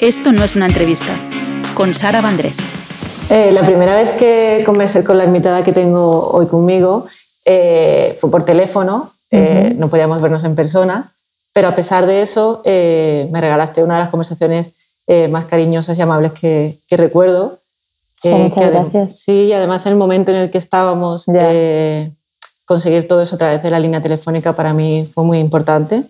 Esto no es una entrevista, con Sara Vandrés. Eh, la primera vez que conversé con la invitada que tengo hoy conmigo eh, fue por teléfono, eh, no podíamos vernos en persona, pero a pesar de eso me regalaste una de las conversaciones más cariñosas y amables que, recuerdo. muchas gracias. Sí, y además en el momento en el que estábamos, conseguir todo eso a través de la línea telefónica para mí fue muy importante.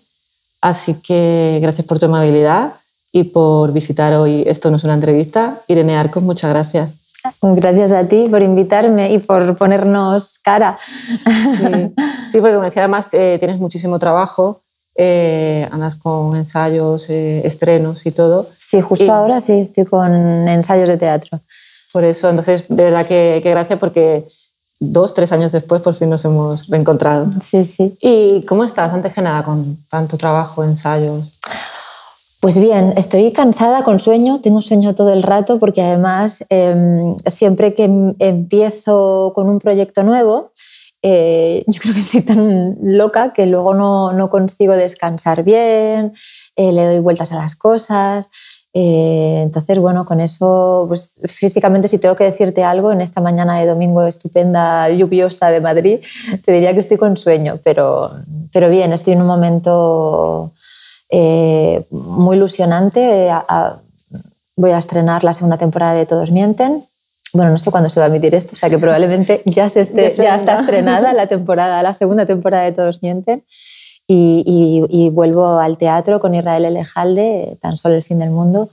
Así que gracias por tu amabilidad y por visitar hoy Esto no es una entrevista. Irene Arcos, muchas gracias. Gracias a ti por invitarme y por ponernos cara. Sí, porque como decía, además eh, tienes muchísimo trabajo, eh, andas con ensayos, eh, estrenos y todo. Sí, justo ahora sí, estoy con ensayos de teatro. Por eso, entonces, de verdad que, que gracias porque dos, tres años después por fin nos hemos reencontrado. Sí, sí. ¿Y cómo estás antes que nada con tanto trabajo, ensayos? Pues bien, estoy cansada con sueño, tengo sueño todo el rato porque además em, siempre que em, empiezo con un proyecto nuevo, eh, yo creo que estoy tan loca que luego no, no consigo descansar bien, eh, le doy vueltas a las cosas. Eh, entonces, bueno, con eso, pues físicamente, si tengo que decirte algo, en esta mañana de domingo estupenda, lluviosa de Madrid, te diría que estoy con sueño, pero, pero bien, estoy en un momento eh, muy ilusionante. voy a estrenar la segunda temporada de Todos Mienten. Bueno, no sé cuándo se va a emitir esto, o sea que probablemente ya, se esté, ya está estrenada la, temporada, la segunda temporada de Todos Mienten. Y, vuelvo al teatro con Israel Elejalde, Tan solo el fin del mundo.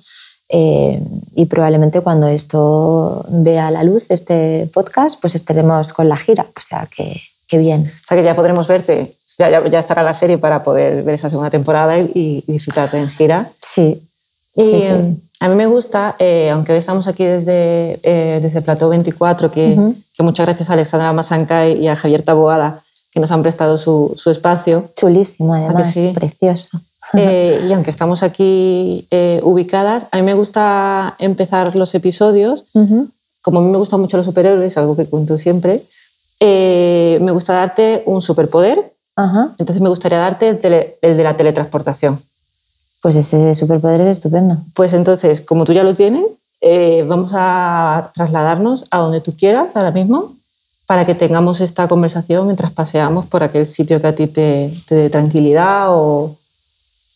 Eh, y probablemente cuando esto vea la luz, este podcast, pues estaremos con la gira. O sea que, que bien. O sea que ya podremos verte ya, ya, estará la serie para poder ver esa segunda temporada y, disfrutarte en gira. Sí. Y a mí me gusta, eh, aunque hoy estamos aquí desde, eh, desde Plató 24, que, que, muchas gracias a Alexandra Masancay y a Javier Taboada que nos han prestado su, su espacio. Chulísimo, además, sí? precioso. Eh, y aunque estamos aquí ubicadas, a mí me gusta empezar los episodios, como a mí me gustan mucho los superhéroes, algo que cuento siempre, me gusta darte un superpoder entonces me gustaría darte el, de la teletransportación. Pues ese superpoder es estupendo. Pues entonces, como tú ya lo tienes, eh, vamos a trasladarnos a donde tú quieras ahora mismo para que tengamos esta conversación mientras paseamos por aquel sitio que a ti te, dé tranquilidad o,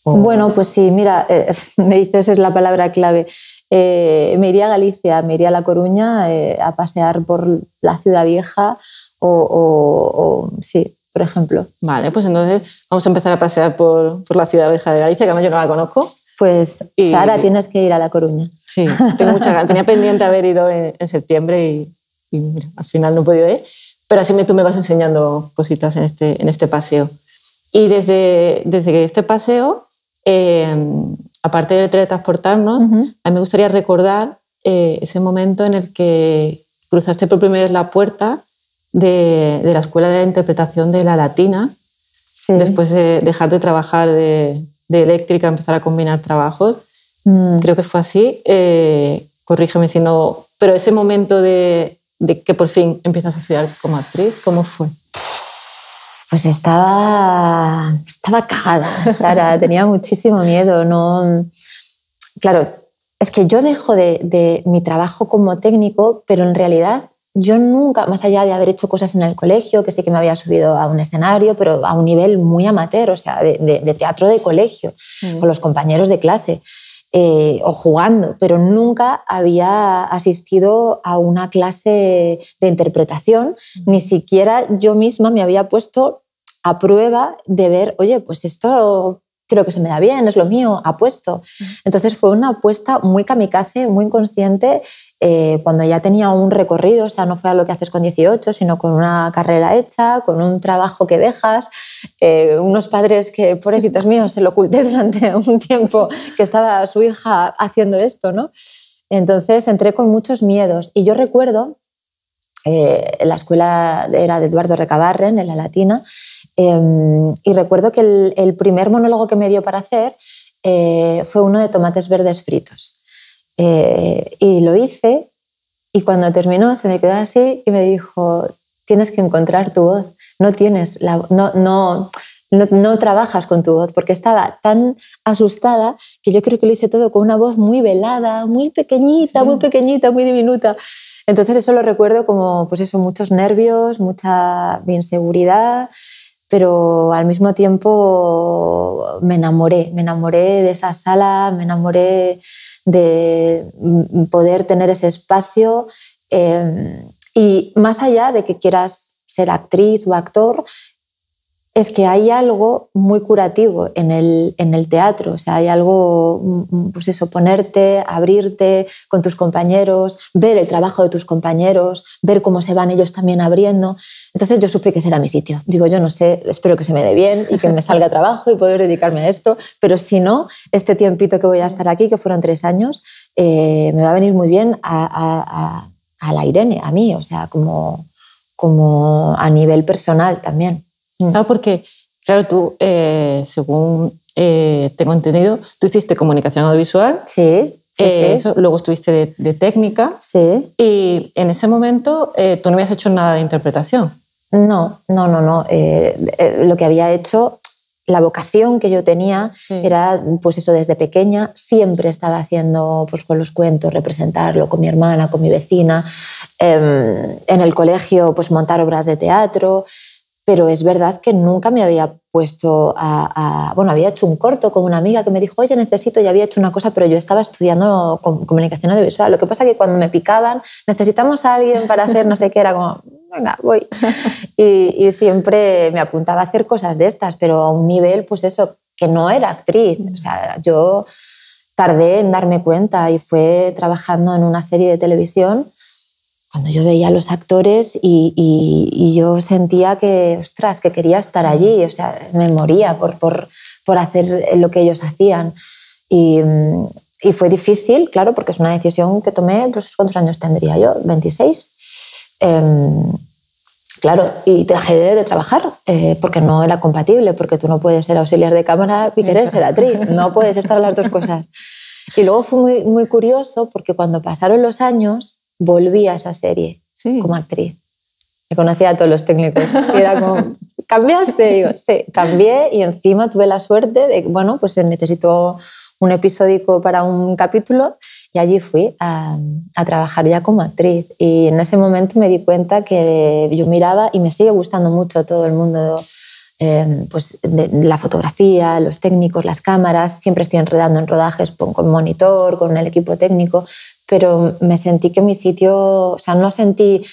Bueno, pues sí, mira, eh, me dices es la palabra clave. Eh, me iría a Galicia, me iría a La Coruña a pasear por la ciudad vieja o, o sí, por ejemplo. Vale, pues entonces vamos a empezar a pasear por, por la ciudad vieja de Galicia, que además yo no la conozco. Pues Sara, tienes que ir a La Coruña. Sí, tengo mucha ganas. Tenía pendiente haber ido en, septiembre y, al final no he podido ir. Pero así me, tú me vas enseñando cositas en este, en este paseo. Y desde, desde este paseo, eh, aparte de teletransportarnos, a mí me gustaría recordar eh, ese momento en el que cruzaste por primera vez la puerta de, la Escuela de Interpretación de la Latina, después de dejar de trabajar de, eléctrica, empezar a combinar trabajos. Mm. Creo que fue así. Eh, corrígeme si no. Pero ese momento de, que por fin empiezas a estudiar como actriz, ¿cómo fue? Pues estaba, estaba cagada, Sara, tenía muchísimo miedo. No, claro, es que yo dejo de, de, mi trabajo como técnico, pero en realidad yo nunca, más allá de haber hecho cosas en el colegio, que sí que me había subido a un escenario, pero a un nivel muy amateur, o sea, de, teatro de colegio, mm. con los compañeros de clase, eh, o jugando, pero nunca había asistido a una clase de interpretación, mm. ni siquiera yo misma me había puesto a prueba de ver, oye, pues esto creo que se me da bien, es lo mío, apuesto. Mm. Entonces fue una apuesta muy kamikaze, muy inconsciente eh, cuando ya tenía un recorrido, o sea, no fue a lo que haces con 18, sino con una carrera hecha, con un trabajo que dejas, eh, unos padres que, pobrecitos míos, se lo oculté durante un tiempo que estaba su hija haciendo esto, ¿no? Entonces entré con muchos miedos y yo recuerdo, eh, la escuela era de Eduardo Recabarren, en la Latina, em, y recuerdo que el, el, primer monólogo que me dio para hacer fue uno de tomates verdes fritos. Eh, y lo hice y cuando terminó se me quedó así y me dijo, tienes que encontrar tu voz, no tienes la, no, no, no, trabajas con tu voz, porque estaba tan asustada que yo creo que lo hice todo con una voz muy velada, muy pequeñita, muy pequeñita, muy diminuta. Entonces eso lo recuerdo como, pues eso, muchos nervios, mucha inseguridad, pero al mismo tiempo me enamoré, me enamoré de esa sala, me enamoré de poder tener ese espacio. Eh, y más allá de que quieras ser actriz o actor, es que hay algo muy curativo en el, en el teatro, o sea, hay algo, mm, pues eso, ponerte, abrirte con tus compañeros, ver el trabajo de tus compañeros, ver cómo se van ellos también abriendo. Entonces yo supe que ese era mi sitio. Digo, yo no sé, espero que se me dé bien y que me salga trabajo y poder dedicarme a esto, pero si no, este tiempito que voy a estar aquí, que fueron tres años, eh, me va a venir muy bien a, a, la Irene, a mí, o sea, como, como a nivel personal también. No, porque, claro, tú, eh, según eh, tengo entendido, tú hiciste comunicación audiovisual. Sí. Sí, eh, Eso, luego estuviste de, técnica. Sí. Y en ese momento tú no habías hecho nada de interpretación. No, no, no, no. lo que había hecho, la vocación que yo tenía era, pues eso, desde pequeña siempre estaba haciendo, pues con los cuentos, representarlo con mi hermana, con mi vecina. Em, en el colegio, pues montar obras de teatro pero es verdad que nunca me había puesto a, Bueno, había hecho un corto con una amiga que me dijo, oye, necesito, y había hecho una cosa, pero yo estaba estudiando comunicación audiovisual. Lo que pasa es que cuando me picaban, necesitamos a alguien para hacer no sé qué, era como, venga, voy. Y, siempre me apuntaba a hacer cosas de estas, pero a un nivel, pues eso, que no era actriz. O sea, yo tardé en darme cuenta y fue trabajando en una serie de televisión cuando yo veía a los actores y, yo sentía que, ostras, que quería estar allí, o sea, me moría por, por, por hacer lo que ellos hacían. Y, y, fue difícil, claro, porque es una decisión que tomé, pues ¿cuántos años tendría yo? 26. Em, claro, y dejé de, trabajar eh, porque no era compatible, porque tú no puedes ser auxiliar de cámara y querer ser actriz, no puedes estar las dos cosas. Y luego fue muy, muy curioso porque cuando pasaron los años, volví a esa serie como actriz. Me conocía a todos los técnicos. Y era como, ¿cambiaste? digo, sí, cambié y encima tuve la suerte de que, bueno, pues necesito un episódico para un capítulo y allí fui a, trabajar ya como actriz. Y en ese momento me di cuenta que yo miraba y me sigue gustando mucho todo el mundo eh, pues de la fotografía, los técnicos, las cámaras. Siempre estoy enredando en rodajes con monitor, con el equipo técnico, pero me sentí que mi sitio, o sea, no sentí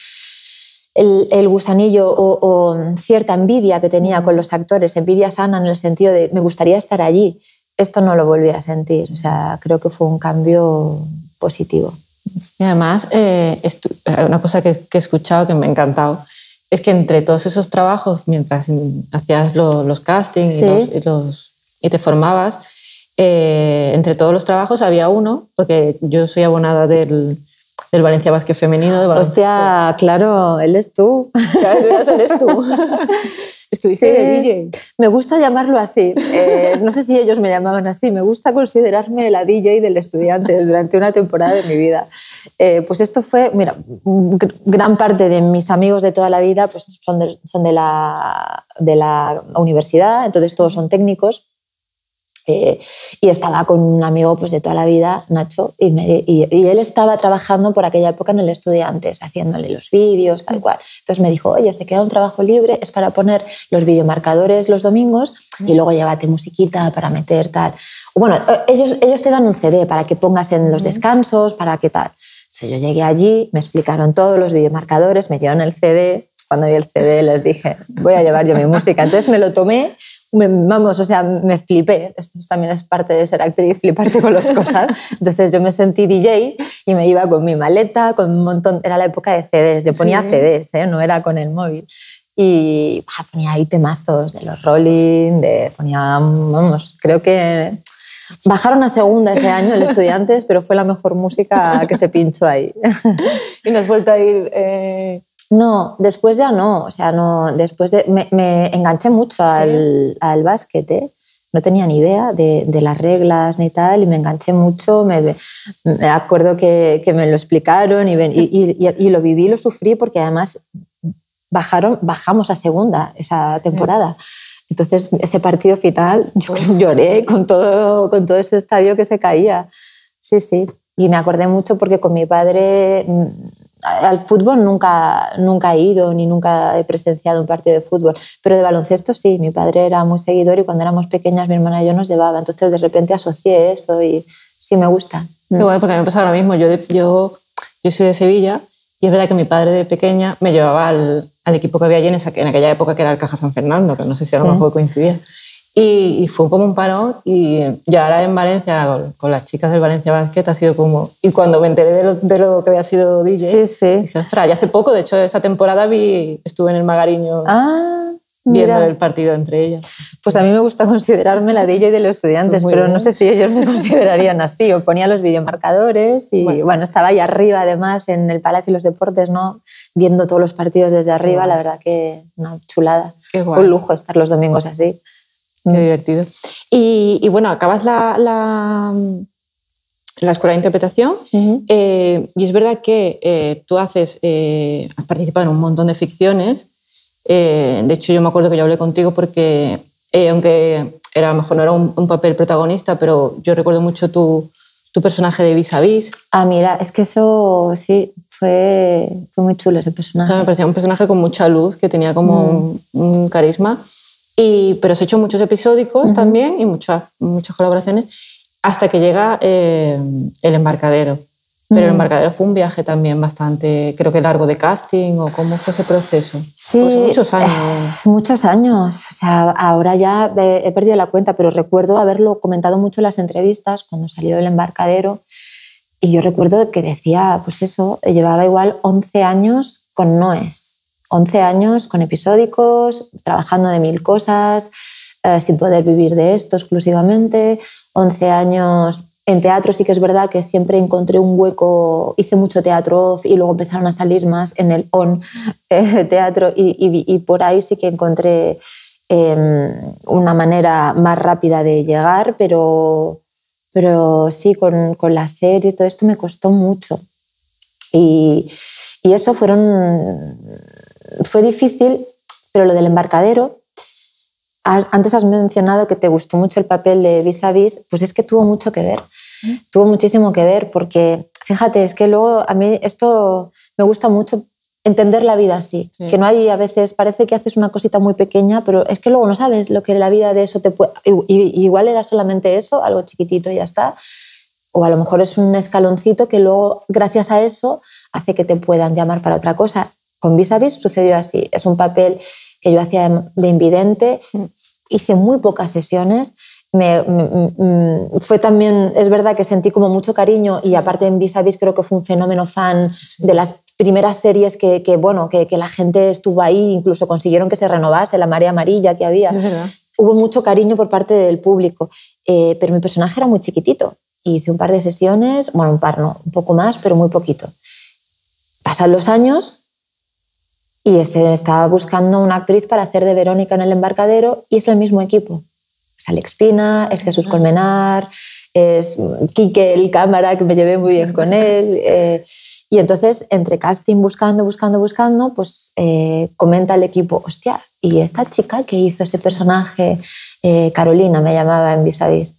el, gusanillo o, cierta envidia que tenía con los actores, envidia sana en el sentido de me gustaría estar allí. Esto no lo volví a sentir, o sea, creo que fue un cambio positivo. Y además, eh, una cosa que, he escuchado que me ha encantado es que entre todos esos trabajos, mientras hacías los castings y, los, y te formabas, eh, entre todos los trabajos había uno, porque yo soy abonada del, del Valencia Basque Femenino. De Hostia, claro, él es tú. Claro, eres tú. Estuviste de DJ. Me gusta llamarlo así. Eh, no sé si ellos me llamaban así. Me gusta considerarme la DJ del estudiante durante una temporada de mi vida. Eh, pues esto fue, mira, gran parte de mis amigos de toda la vida pues son, de, son de, la, de la universidad, entonces todos son técnicos. Eh, y estaba con un amigo pues, de toda la vida, Nacho, y, y, él estaba trabajando por aquella época en el Estudiantes, haciéndole los vídeos, tal cual. Entonces me dijo, oye, te queda un trabajo libre, es para poner los videomarcadores los domingos y luego llévate musiquita para meter tal. Bueno, eh, ellos, ellos te dan un CD para que pongas en los descansos, para que tal. Entonces yo llegué allí, me explicaron todos los videomarcadores, me dieron el CD. Cuando vi el CD les dije, voy a llevar yo mi música. Entonces me lo tomé vamos, o sea, me flipé. Esto también es parte de ser actriz, fliparte con las cosas. Entonces yo me sentí DJ y me iba con mi maleta, con un montón, era la época de CDs, yo ponía CDs, ¿eh? no era con el móvil. Y ponía ahí temazos de los Rolling, de, ponía, vamos, creo que Bajaron a segunda ese año el Estudiantes, pero fue la mejor música que se pinchó ahí. ¿Y nos vuelto a ir eh, no, después ya no. O sea, no, después de, me, enganché mucho al, al básquet. ¿eh? No tenía ni idea de, las reglas ni tal, y me enganché mucho. Me, me acuerdo que, me lo explicaron y, y, lo viví, lo sufrí, porque además bajaron, bajamos a segunda esa temporada. Entonces, ese partido final, yo lloré con todo, con todo ese estadio que se caía. Sí, sí. Y me acordé mucho porque con mi padre al fútbol nunca, nunca he ido ni nunca he presenciado un partido de fútbol, pero de baloncesto sí, mi padre era muy seguidor y cuando éramos pequeñas mi hermana y yo nos llevaba, entonces de repente asocié eso y sí me gusta. Qué bueno, porque a mí me pasa ahora mismo, yo, yo, yo soy de Sevilla y es verdad que mi padre de pequeña me llevaba al, al equipo que había allí en, esa, en, aquella época que era el Caja San Fernando, que no sé si a lo mejor coincidía. Y, y, fue como un parón y ya ahora en Valencia, con, con, las chicas del Valencia Basket, ha sido como... Y cuando me enteré de lo, de lo que había sido DJ, sí, sí. dije, ostras, ya hace poco, de hecho, esa temporada vi, estuve en el Magariño ah, viendo el partido entre ellas. Pues a mí me gusta considerarme la DJ de los estudiantes, pues pero bien. no sé si ellos me considerarían así. O ponía los videomarcadores y, bueno. bueno, estaba ahí arriba, además, en el Palacio de los Deportes, ¿no? Viendo todos los partidos desde arriba, wow. la verdad que una chulada. Qué. Un lujo estar los domingos así. Qué divertido. Y, y bueno, acabas la, la, la, escuela de interpretación uh -huh. eh, y es verdad que eh, tú haces, eh, has participado en un montón de ficciones. Eh, de hecho, yo me acuerdo que yo hablé contigo porque, eh, aunque era, a lo mejor no era un, un, papel protagonista, pero yo recuerdo mucho tu, tu personaje de Vis a Vis. Ah, mira, es que eso sí, fue, fue muy chulo ese personaje. O sea, me parecía un personaje con mucha luz, que tenía como mm. un, un carisma. Y, pero has hecho muchos episódicos uh -huh. también y muchas, muchas colaboraciones hasta que llega eh, El Embarcadero. Pero uh -huh. El Embarcadero fue un viaje también bastante, creo que largo de casting o cómo fue ese proceso. Sí, pues muchos años. Eh, muchos años. O sea, ahora ya he, he perdido la cuenta, pero recuerdo haberlo comentado mucho en las entrevistas cuando salió El Embarcadero. Y yo recuerdo que decía, pues eso, llevaba igual 11 años con Noes 11 años con episódicos, trabajando de mil cosas, eh, sin poder vivir de esto exclusivamente. 11 años en teatro sí que es verdad que siempre encontré un hueco, hice mucho teatro off y luego empezaron a salir más en el on eh, teatro y, por ahí sí que encontré eh, una manera más rápida de llegar, pero, pero sí, con, con las series todo esto me costó mucho. Y, y eso fueron fue difícil, pero lo del embarcadero, antes has mencionado que te gustó mucho el papel de Vis a Vis, pues es que tuvo mucho que ver. ¿Sí? Tuvo muchísimo que ver porque, fíjate, es que luego a mí esto me gusta mucho entender la vida así, sí. que no hay a veces, parece que haces una cosita muy pequeña, pero es que luego no sabes lo que la vida de eso te puede... Igual era solamente eso, algo chiquitito y ya está, o a lo mejor es un escaloncito que luego, gracias a eso, hace que te puedan llamar para otra cosa. Con Vis a Vis sucedió así. Es un papel que yo hacía de invidente. Hice muy pocas sesiones. Me, me, me, fue también, es verdad que sentí como mucho cariño y aparte en Vis a Vis creo que fue un fenómeno fan de las primeras series que, que bueno, que, que, la gente estuvo ahí, incluso consiguieron que se renovase la marea amarilla que había. Hubo mucho cariño por parte del público, eh, pero mi personaje era muy chiquitito. Hice un par de sesiones, bueno, un par no, un poco más, pero muy poquito. Pasan los años y este estaba buscando una actriz para hacer de Verónica en el embarcadero y es el mismo equipo. Es Alex Pina, es Jesús Colmenar, es Quique, el cámara, que me llevé muy bien con él. Eh, y entonces, entre casting, buscando, buscando, buscando, pues eh, comenta el equipo, hostia, ¿y esta chica que hizo ese personaje, eh, Carolina, me llamaba en Vis a Vis?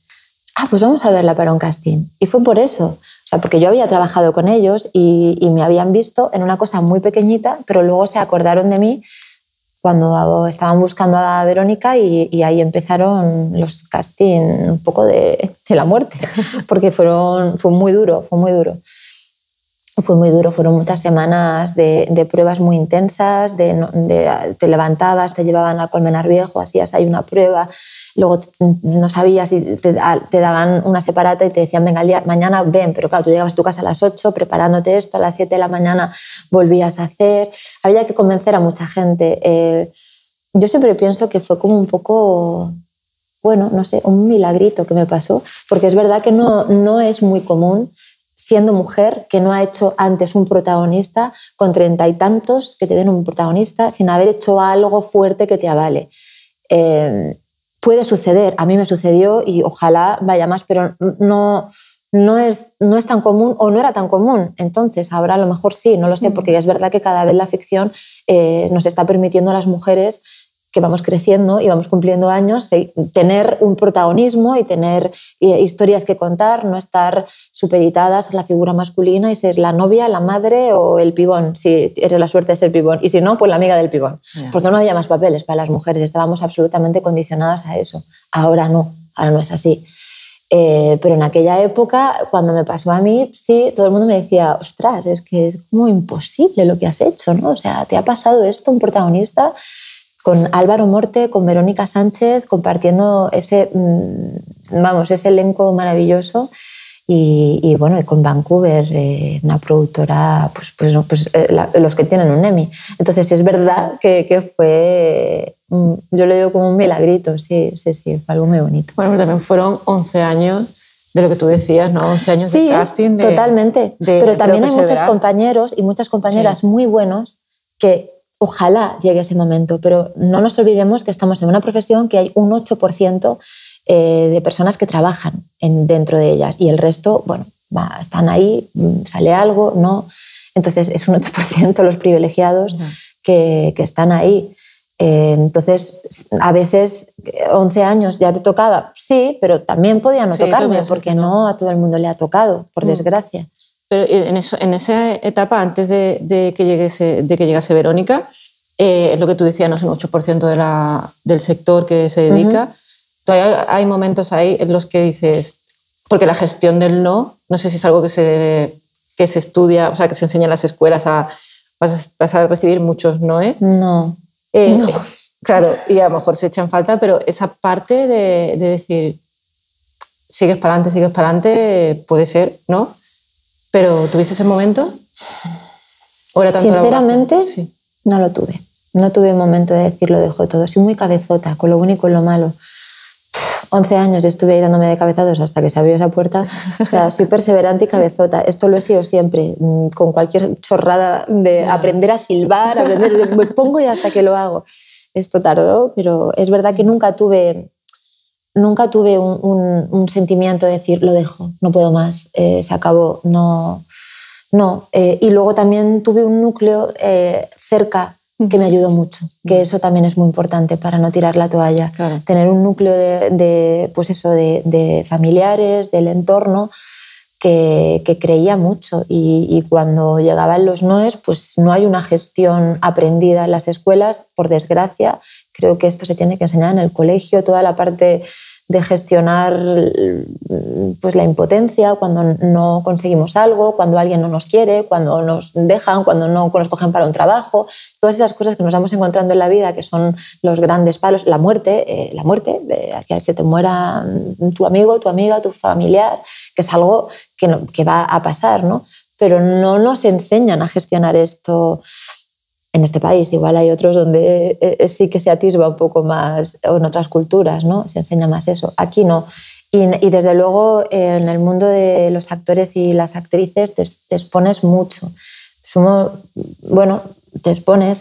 Ah, pues vamos a verla para un casting. Y fue por eso. O sea, porque yo había trabajado con ellos y, y, me habían visto en una cosa muy pequeñita, pero luego se acordaron de mí cuando estaban buscando a Verónica y, y ahí empezaron los castings un poco de, de, la muerte, porque fueron, fue muy duro, fue muy duro. Fue muy duro, fueron muchas semanas de, de pruebas muy intensas, de, de, te levantabas, te llevaban al colmenar viejo, hacías ahí una prueba, luego no sabías si te, te, daban una separata y te decían, venga, día, mañana ven, pero claro, tú llegabas a tu casa a las 8 preparándote esto, a las 7 de la mañana volvías a hacer, había que convencer a mucha gente. Eh, yo siempre pienso que fue como un poco, bueno, no sé, un milagrito que me pasó, porque es verdad que no, no es muy común siendo mujer que no ha hecho antes un protagonista con treinta y tantos que te den un protagonista sin haber hecho algo fuerte que te avale. Eh, puede suceder, a mí me sucedió y ojalá vaya más, pero no, no, es, no es tan común o no era tan común. Entonces, ahora a lo mejor sí, no lo sé, porque es verdad que cada vez la ficción eh, nos está permitiendo a las mujeres que vamos creciendo y vamos cumpliendo años, tener un protagonismo y tener eh, historias que contar, no estar supeditadas a la figura masculina y ser la novia, la madre o el pibón, si eres la suerte de ser pibón. Y si no, pues la amiga del pibón. Porque no había más papeles para las mujeres, estábamos absolutamente condicionadas a eso. Ahora no, ahora no es así. Eh, pero en aquella época, cuando me pasó a mí, sí, todo el mundo me decía, ostras, es que es como imposible lo que has hecho, ¿no? O sea, te ha pasado esto, un protagonista con Álvaro Morte, con Verónica Sánchez, compartiendo ese, mm, vamos, ese elenco maravilloso. Y, bueno, con Vancouver, eh, una productora, pues, pues, pues eh, los que tienen un Emmy. Entonces es verdad que, que, fue, mm, yo lo digo como un milagrito, sí, sí, sí, fue algo muy bonito. Bueno, pues también fueron 11 años de lo que tú decías, ¿no? 11 años de casting. Sí, totalmente. Pero también hay muchos compañeros y muchas compañeras muy buenos que ojalá llegue ese momento, pero no nos olvidemos que estamos en una profesión que hay un 8% eh, de personas que trabajan en, dentro de ellas y el resto, bueno, están ahí, sale algo, no. Entonces es un 8% los privilegiados que, que, están ahí. Eh, entonces, a veces 11 años ya te tocaba, sí, pero también podía no tocarme, porque no a todo el mundo le ha tocado, por mm. desgracia. Pero en, eso, en esa etapa, antes de, que, llegase, de que llegase Verónica, eh, es lo que tú decías, no es un 8% de la, del sector que se dedica. Todavía hay momentos ahí en los que dices, porque la gestión del no, no sé si es algo que se, que se estudia, o sea, que se enseña en las escuelas a, vas a, recibir muchos noes. No. Eh, no. Claro, y a lo mejor se echan falta, pero esa parte de, de decir, sigues para adelante, sigues para adelante, puede ser, ¿no? Pero ¿tuviste ese momento? ¿O era tanto Sinceramente, no lo tuve. No tuve momento de decir lo dejo todo. Soy muy cabezota, con lo bueno y con lo malo. 11 años estuve ahí dándome de cabezados hasta que se abrió esa puerta. O sea, soy perseverante y cabezota. Esto lo he sido siempre, mm, con cualquier chorrada de aprender a silbar, aprender, me pongo y hasta que lo hago. Esto tardó, pero es verdad que nunca tuve nunca tuve un, sentimiento de decir, lo dejo, no puedo más, eh, se acabó, no. no. Eh, y luego también tuve un núcleo eh, cerca que me ayudó mucho, que eso también es muy importante para no tirar la toalla. Tener un núcleo de, pues eso, de, familiares, del entorno, que, creía mucho. Y, y, cuando llegaban los noes, pues no hay una gestión aprendida en las escuelas, por desgracia. Creo que esto se tiene que enseñar en el colegio, toda la parte de gestionar pues, la impotencia cuando no conseguimos algo, cuando alguien no nos quiere, cuando nos dejan, cuando no nos cogen para un trabajo, todas esas cosas que nos vamos encontrando en la vida, que son los grandes palos, la muerte, eh, la muerte, que se te muera tu amigo, tu amiga, tu familiar, que es algo que, que va a pasar, ¿no? Pero no nos enseñan a gestionar esto en este país. Igual hay otros donde eh, eh, sí que se atisba un poco más, o en otras culturas, ¿no? Se enseña más eso. Aquí no. Y, desde luego en el mundo de los actores y las actrices te, expones mucho. Somos, bueno, te expones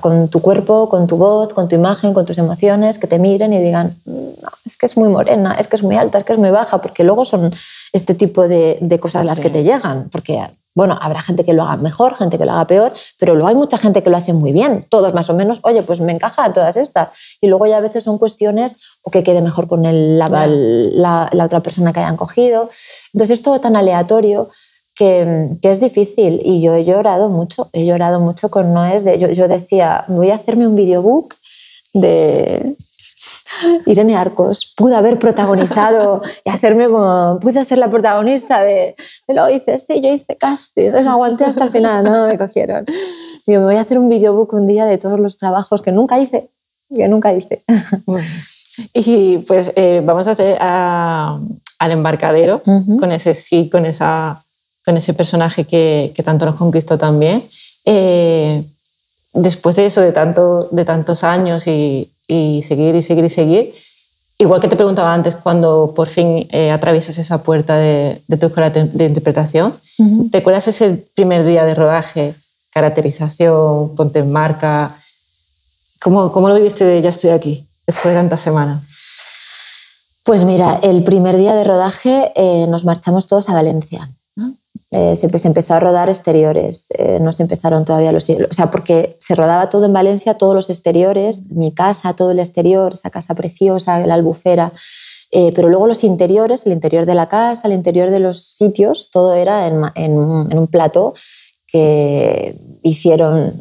con tu cuerpo, con tu voz, con tu imagen, con tus emociones, que te miren y digan, no, es que es muy morena, es que es muy alta, es que es muy baja, porque luego son este tipo de, cosas las que te llegan, porque bueno, habrá gente que lo haga mejor, gente que lo haga peor, pero luego hay mucha gente que lo hace muy bien, todos más o menos, oye, pues me encaja todas estas. Y luego ya a veces son cuestiones o que quede mejor con el, la, otra persona que hayan cogido. Entonces es todo tan aleatorio que, es difícil. Y yo he llorado mucho, he llorado mucho con Noes. De, yo, yo decía, voy a hacerme un videobook de, Irene Arcos pudo haber protagonizado y hacerme como, pude ser la protagonista de, lo hice, sí, yo hice casting, entonces aguanté hasta el final, no me cogieron. Yo me voy a hacer un videobook un día de todos los trabajos que nunca hice, que nunca hice. Y pues eh, vamos a hacer al embarcadero con ese sí, con, esa, con ese personaje que, que tanto nos conquistó también. Eh, después de eso, de, tanto, de tantos años y, y seguir y seguir y seguir. Igual que te preguntaba antes, cuando por fin eh, atraviesas esa puerta de, tu escuela de interpretación, ¿te acuerdas ese primer día de rodaje, caracterización, ponte en marca? ¿Cómo, cómo lo viviste de ya estoy aquí, después de tantas semanas? Pues mira, el primer día de rodaje eh, nos marchamos todos a Valencia. Eh, se, se, empezó a rodar exteriores, eh, no se empezaron todavía los... O sea, porque se rodaba todo en Valencia, todos los exteriores, mi casa, todo el exterior, esa casa preciosa, la albufera, eh, pero luego los interiores, el interior de la casa, el interior de los sitios, todo era en, en, en un plató que hicieron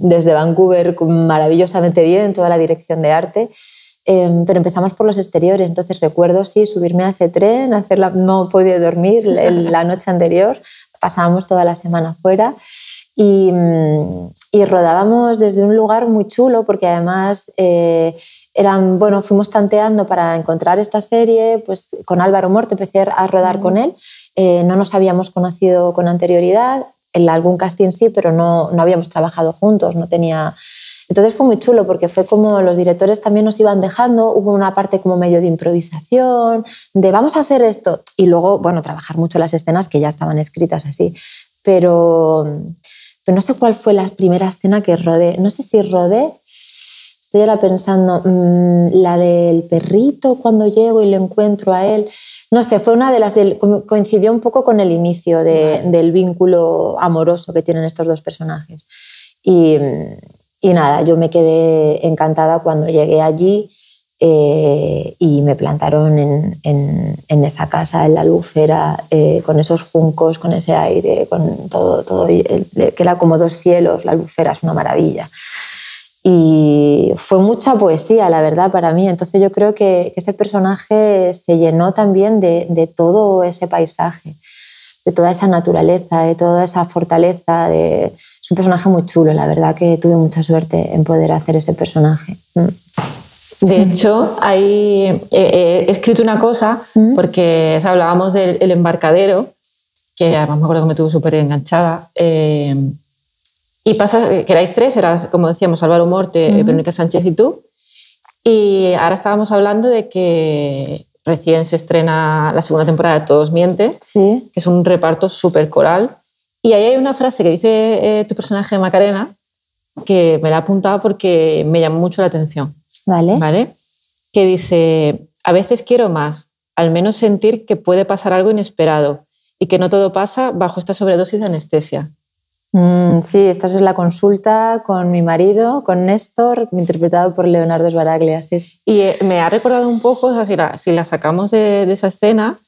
desde Vancouver maravillosamente bien, toda la dirección de arte. Em, pero empezamos por los exteriores, entonces recuerdo sí subirme a ese tren, hacerla, no podía dormir la noche anterior, pasábamos toda la semana fuera y, mm, y rodábamos desde un lugar muy chulo porque además eh, eran, bueno, fuimos tanteando para encontrar esta serie, pues con Álvaro Morte empecé a rodar con él, eh, no nos habíamos conocido con anterioridad, en algún casting sí, pero no, no habíamos trabajado juntos, no tenía entonces fue muy chulo porque fue como los directores también nos iban dejando, hubo una parte como medio de improvisación, de vamos a hacer esto y luego, bueno, trabajar mucho las escenas que ya estaban escritas así, pero, pero no sé cuál fue la primera escena que rodé, no sé si rodé, estoy ahora pensando, mmm, la del perrito cuando llego y le encuentro a él, no sé, fue una de las del, coincidió un poco con el inicio de, del vínculo amoroso que tienen estos dos personajes. Y, y nada, yo me quedé encantada cuando llegué allí eh, y me plantaron en, en, esa casa, en la albufera, eh, con esos juncos, con ese aire, con todo, todo que era como dos cielos, la albufera es una maravilla. Y fue mucha poesía, la verdad, para mí. Entonces yo creo que, ese personaje se llenó también de, de, todo ese paisaje, de toda esa naturaleza, de toda esa fortaleza, de, un personaje muy chulo, la verdad que tuve mucha suerte en poder hacer ese personaje. Mm. De hecho, ahí he, escrito una cosa, mm. porque hablábamos del embarcadero, que además me acuerdo que me tuvo súper enganchada. Eh, y pasa que erais tres, eras, como decíamos, Álvaro Morte, mm. Verónica Sánchez y tú. Y ahora estábamos hablando de que recién se estrena la segunda temporada de Todos Mienten, sí. que es un reparto súper coral y ahí hay una frase que dice eh, tu personaje Macarena que me la he apuntado porque me llamó mucho la atención. Vale. ¿Vale? Que dice, a veces quiero más, al menos sentir que puede pasar algo inesperado y que no todo pasa bajo esta sobredosis de anestesia. Mm, sí, esta es la consulta con mi marido, con Néstor, interpretado por Leonardo Sbaraglia. Sí. Y eh, me ha recordado un poco, o sea, si, la, si la sacamos de, de, esa escena,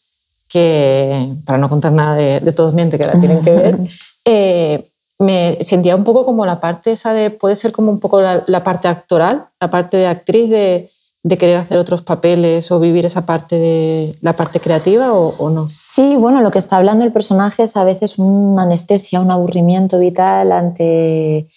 que, para no contar nada de, de Todos Miente, que la tienen que ver, eh, me sentía un poco como la parte esa de, puede ser como un poco la, la parte actoral, la parte de actriz, de, de, querer hacer otros papeles o vivir esa parte de la parte creativa o, o, no? Sí, bueno, lo que está hablando el personaje es a veces una anestesia, un aburrimiento vital ante...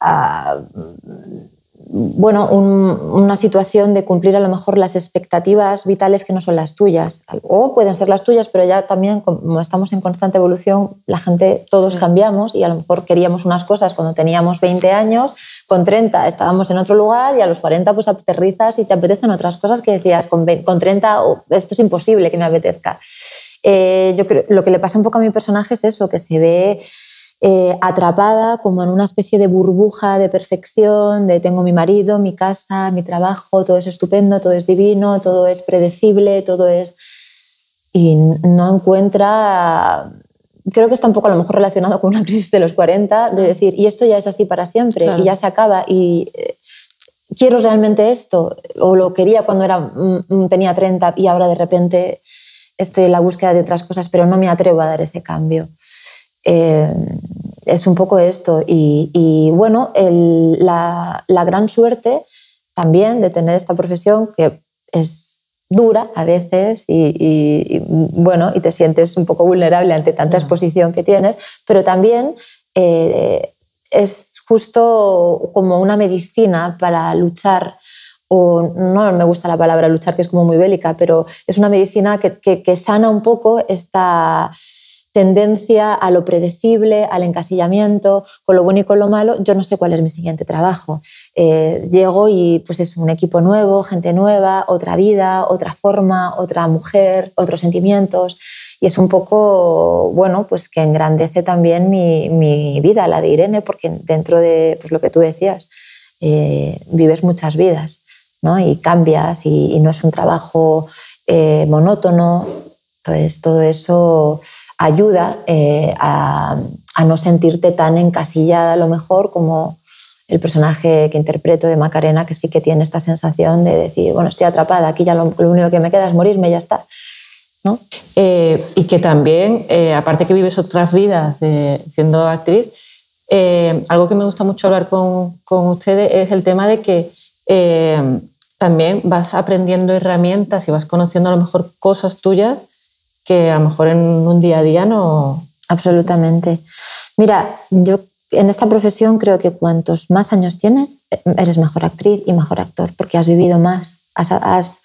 Uh, bueno, una situación de cumplir a lo mejor las expectativas vitales que no son las tuyas. O pueden ser las tuyas, pero ya también, como estamos en constante evolución, la gente, todos cambiamos y a lo mejor queríamos unas cosas cuando teníamos 20 años, con 30 estábamos en otro lugar y a los 40 pues aterrizas y te apetecen otras cosas que decías, con, con 30 esto es imposible que me apetezca. Eh, yo creo, lo que le pasa un poco a mi personaje es eso, que se ve eh, atrapada como en una especie de burbuja de perfección, de tengo mi marido, mi casa, mi trabajo, todo es estupendo, todo es divino, todo es predecible, todo es... Y no encuentra... Creo que está un poco a lo mejor relacionado con una crisis de los 40, de decir, y esto ya es así para siempre, y ya se acaba, y eh, quiero realmente esto, o lo quería cuando era, mm, mm, tenía 30 y ahora de repente estoy en la búsqueda de otras cosas, pero no me atrevo a dar ese cambio. Eh, es un poco esto. Y, bueno, la, gran suerte también de tener esta profesión que es dura a veces y, bueno, y te sientes un poco vulnerable ante tanta exposición que tienes, pero también eh, es justo como una medicina para luchar o no me gusta la palabra luchar, que es como muy bélica, pero es una medicina que, que sana un poco esta, tendencia a lo predecible, al encasillamiento, con lo bueno y con lo malo, yo no sé cuál es mi siguiente trabajo. Eh, llego y pues es un equipo nuevo, gente nueva, otra vida, otra forma, otra mujer, otros sentimientos. Y es un poco, bueno, pues que engrandece también mi, mi vida, la de Irene, porque dentro de pues, lo que tú decías, eh, vives muchas vidas, ¿no? Y cambias y, no es un trabajo eh, monótono. Entonces, todo eso ayuda eh, a, a, no sentirte tan encasillada a lo mejor como el personaje que interpreto de Macarena, que sí que tiene esta sensación de decir, bueno, estoy atrapada, aquí ya lo, lo único que me queda es morirme, ya está. ¿no? Eh, y que también, eh, aparte que vives otras vidas eh, siendo actriz, algo que me gusta mucho hablar con, con ustedes es el tema de que también vas aprendiendo herramientas y vas conociendo a lo mejor cosas tuyas que a lo mejor en un día a día no... Absolutamente. Mira, yo en esta profesión creo que cuantos más años tienes, eres mejor actriz y mejor actor, porque has vivido más, has, has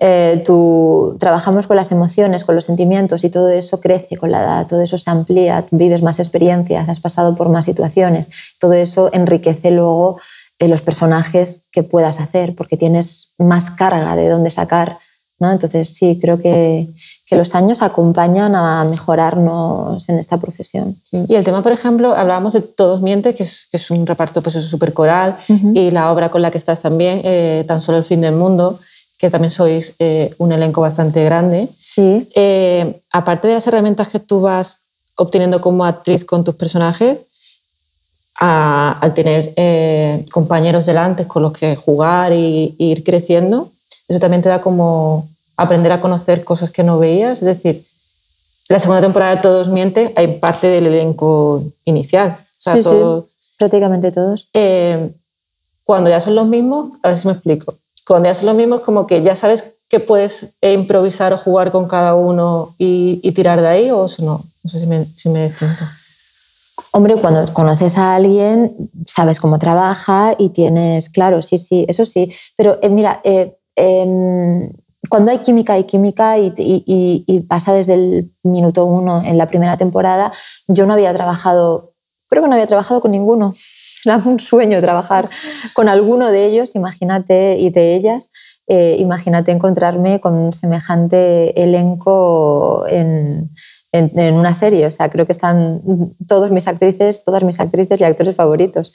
eh, tú, trabajamos con las emociones, con los sentimientos y todo eso crece con la edad, todo eso se amplía, vives más experiencias, has pasado por más situaciones, todo eso enriquece luego eh, los personajes que puedas hacer porque tienes más carga de dónde sacar. ¿no? Entonces sí, creo que, que los años acompañan a mejorarnos en esta profesión. Y el tema, por ejemplo, hablábamos de Todos Mientes, que es, que es un reparto pues, súper coral, uh -huh. y la obra con la que estás también, eh, Tan solo el fin del mundo, que también sois eh, un elenco bastante grande. Sí. Eh, aparte de las herramientas que tú vas obteniendo como actriz con tus personajes, al tener eh, compañeros delante con los que jugar y, y, ir creciendo, eso también te da como aprender a conocer cosas que no veías. Es decir, la segunda temporada de Todos Mienten hay parte del elenco inicial. O sea, sí, prácticamente todos. Eh, cuando ya son los mismos, a ver si me explico cuando haces lo mismo es como que ya sabes que puedes improvisar o jugar con cada uno y, y tirar de ahí o no. No sé si me, si me distinto. Hombre, cuando conoces a alguien, sabes cómo trabaja y tienes, claro, sí, sí, eso sí. Pero eh, mira, eh, eh, cuando hay química, hay química y, y, y, pasa desde el minuto uno en la primera temporada. Yo no había trabajado, creo que no había trabajado con ninguno era un sueño trabajar con alguno de ellos, imagínate, y de ellas. Eh, imagínate encontrarme con semejante elenco en, en, en, una serie. O sea, creo que están todos mis actrices, todas mis actrices y actores favoritos.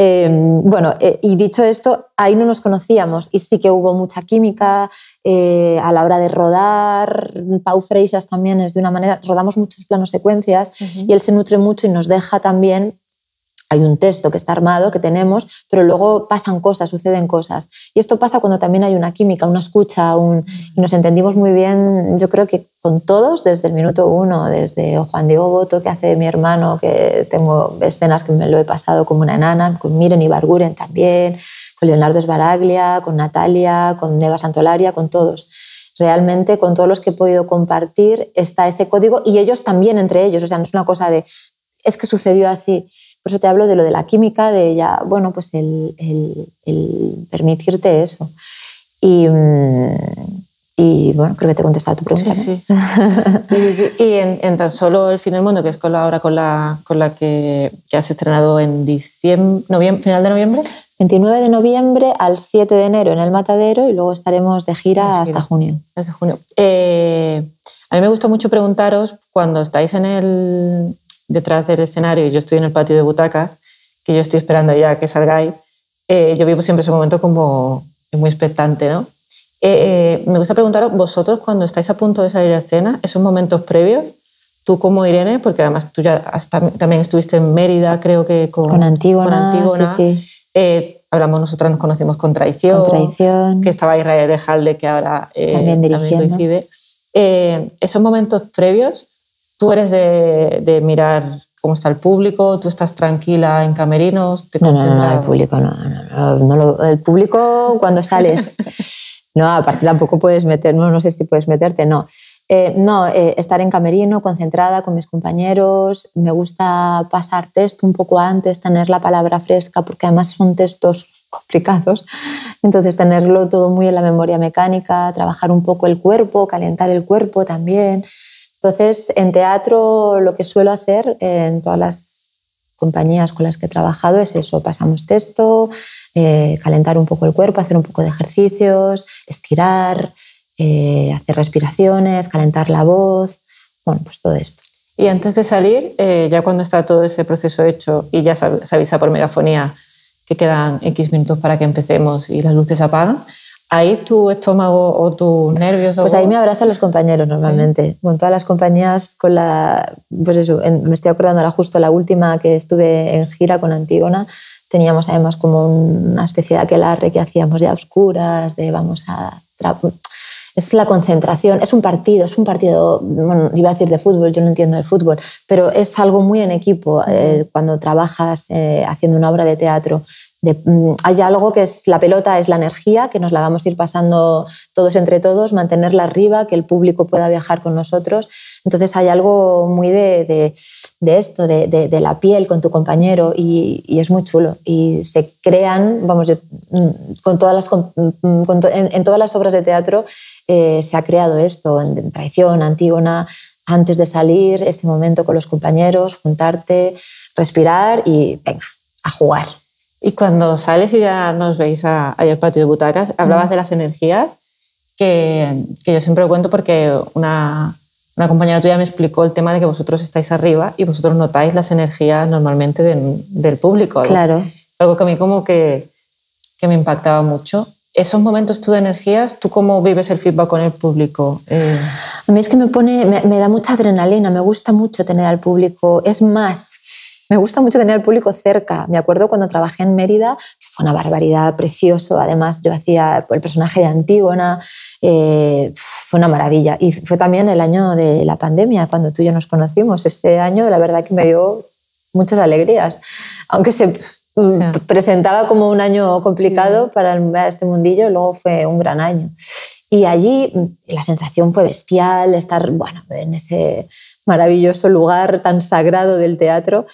Eh, bueno, eh, y dicho esto, ahí no nos conocíamos y sí que hubo mucha química eh, a la hora de rodar. Pau también es de una manera, rodamos muchos planos secuencias uh -huh. y él se nutre mucho y nos deja también hay un texto que está armado, que tenemos, pero luego pasan cosas, suceden cosas. Y esto pasa cuando también hay una química, una escucha, un, y nos entendimos muy bien, yo creo que con todos desde el minuto uno, desde Juan Diego Boto, que hace mi hermano, que tengo escenas que me lo he pasado como una enana, con Miren y Barguren también, con Leonardo Esbaraglia, con Natalia, con Neva Santolaria, con todos realmente con todos los que he podido compartir está ese código y ellos también entre ellos, o sea, no es una cosa de es que sucedió así. Por eso te hablo de lo de la química, de ya, bueno, pues el, el, el permitirte eso. Y, y, bueno, creo que te he contestado tu pregunta. Sí, ¿no? sí. Y en, en, Tan solo El fin del mundo, que es con la obra con la, con la que, que has estrenado en diciembre, noviembre, final de noviembre. 29 de noviembre al 7 de enero en el Matadero y luego estaremos de gira, de gira. hasta junio. Hasta junio. Eh, a mí me gusta mucho preguntaros, cuando estáis en el, detrás del escenario y yo estoy en el patio de butacas, que yo estoy esperando ya que salgáis, eh, yo vivo siempre ese momento como muy expectante, ¿no? Eh, me gusta preguntaros, vosotros cuando estáis a punto de salir a escena, esos momentos previos, tú como Irene, porque además tú ya hasta, también estuviste en Mérida, creo que con, con Antígona, con Antígona sí, sí. Eh, hablamos, nosotras nos conocimos con Traición, con Traición. que estaba Israel Ejalde, que ahora también, también coincide. esos momentos previos, tú eres de, de, mirar cómo está el público, tú estás tranquila en camerinos, te no, no, no, el público no, no, no, no, el público cuando sales, no, aparte tampoco puedes meter, no, no sé si puedes meterte, no. Eh, no, eh, estar en camerino, concentrada con mis compañeros, me gusta pasar texto un poco antes, tener la palabra fresca, porque además son textos complicados, entonces tenerlo todo muy en la memoria mecánica, trabajar un poco el cuerpo, calentar el cuerpo también, entonces, en teatro lo que suelo hacer en todas las compañías con las que he trabajado es eso, pasamos texto, eh, calentar un poco el cuerpo, hacer un poco de ejercicios, estirar, eh, hacer respiraciones, calentar la voz, bueno, pues todo esto. Y antes de salir, eh, ya cuando está todo ese proceso hecho y ya se avisa por megafonía que quedan X minutos para que empecemos y las luces apagan, ahí tu estómago o tus nervios. Pues ahí me abrazan los compañeros normalmente. Con todas las compañías, con la. Pues eso, me estoy acordando ahora justo la última que estuve en gira con Antígona. Teníamos además como una especie de aquelarre que hacíamos ya oscuras, de vamos a es la concentración, es un partido, es un partido, bueno, iba a decir de fútbol, yo no entiendo de fútbol, pero es algo muy en equipo eh, cuando trabajas eh, haciendo una obra de teatro. Mm, hay algo que es la pelota, es la energía, que nos la vamos a ir pasando todos entre todos, mantenerla arriba, que el público pueda viajar con nosotros. Entonces hay algo muy de, esto, de, la piel con tu compañero y, es muy chulo. Y se crean, vamos, mm, con todas las, mm, en, todas las obras de teatro eh, se ha creado esto, en Traición, Antígona, antes de salir, ese momento con los compañeros, juntarte, respirar y venga, a jugar. Y cuando sales y ya nos veis ahí al patio de butacas, hablabas de las energías, que, que, yo siempre cuento porque una, una, compañera tuya me explicó el tema de que vosotros estáis arriba y vosotros notáis las energías normalmente del público. Claro. Algo que a mí como que, que me impactaba mucho. Esos momentos tú de energías, ¿tú cómo vives el feedback con el público? Eh, a mí es que me pone, me, me da mucha adrenalina, me gusta mucho tener al público. Es más, me gusta mucho tener al público cerca. Me acuerdo cuando trabajé en Mérida, que fue una barbaridad, precioso. Además, yo hacía el personaje de Antígona. Eh, fue una maravilla. Y fue también el año de la pandemia, cuando tú y yo nos conocimos. Este año, la verdad que me dio muchas alegrías. Aunque se mm, presentaba como un año complicado para este mundillo, luego fue un gran año. Y allí mm, la sensación fue bestial, estar bueno, en ese maravilloso lugar tan sagrado del teatro,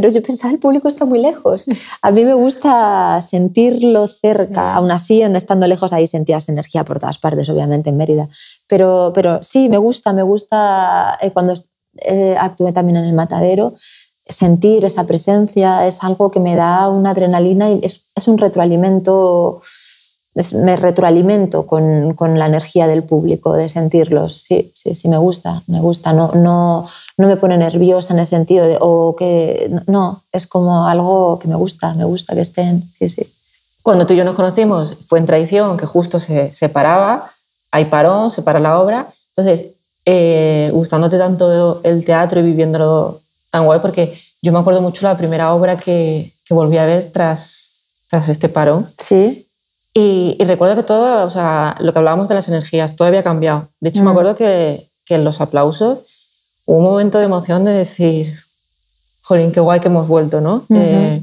pero yo pensaba, el público está muy lejos. A mí me gusta sentirlo cerca, aún así, estando lejos, ahí sentías energía por todas partes, obviamente, en Mérida. Pero, pero sí, me gusta, me gusta eh, cuando eh, actué también en el matadero, sentir esa presencia es algo que me da una adrenalina y es, es un retroalimento me retroalimento con, con, la energía del público, de sentirlos. Sí, sí, sí, me gusta, me gusta. No, no, no me pone nerviosa en el sentido de, o que, no, es como algo que me gusta, me gusta que estén, sí, sí. Cuando tú y yo nos conocimos fue en Tradición, que justo se separaba, hay parón, se para la obra. Entonces, eh, gustándote tanto el teatro y viviéndolo tan guay, porque yo me acuerdo mucho la primera obra que, que volví a ver tras, tras este parón. Sí y, recuerdo que todo, o sea, lo que hablábamos de las energías, todo había cambiado. De hecho, me mm. acuerdo que, que, en los aplausos hubo un momento de emoción de decir, jolín, qué guay que hemos vuelto, ¿no? Eh,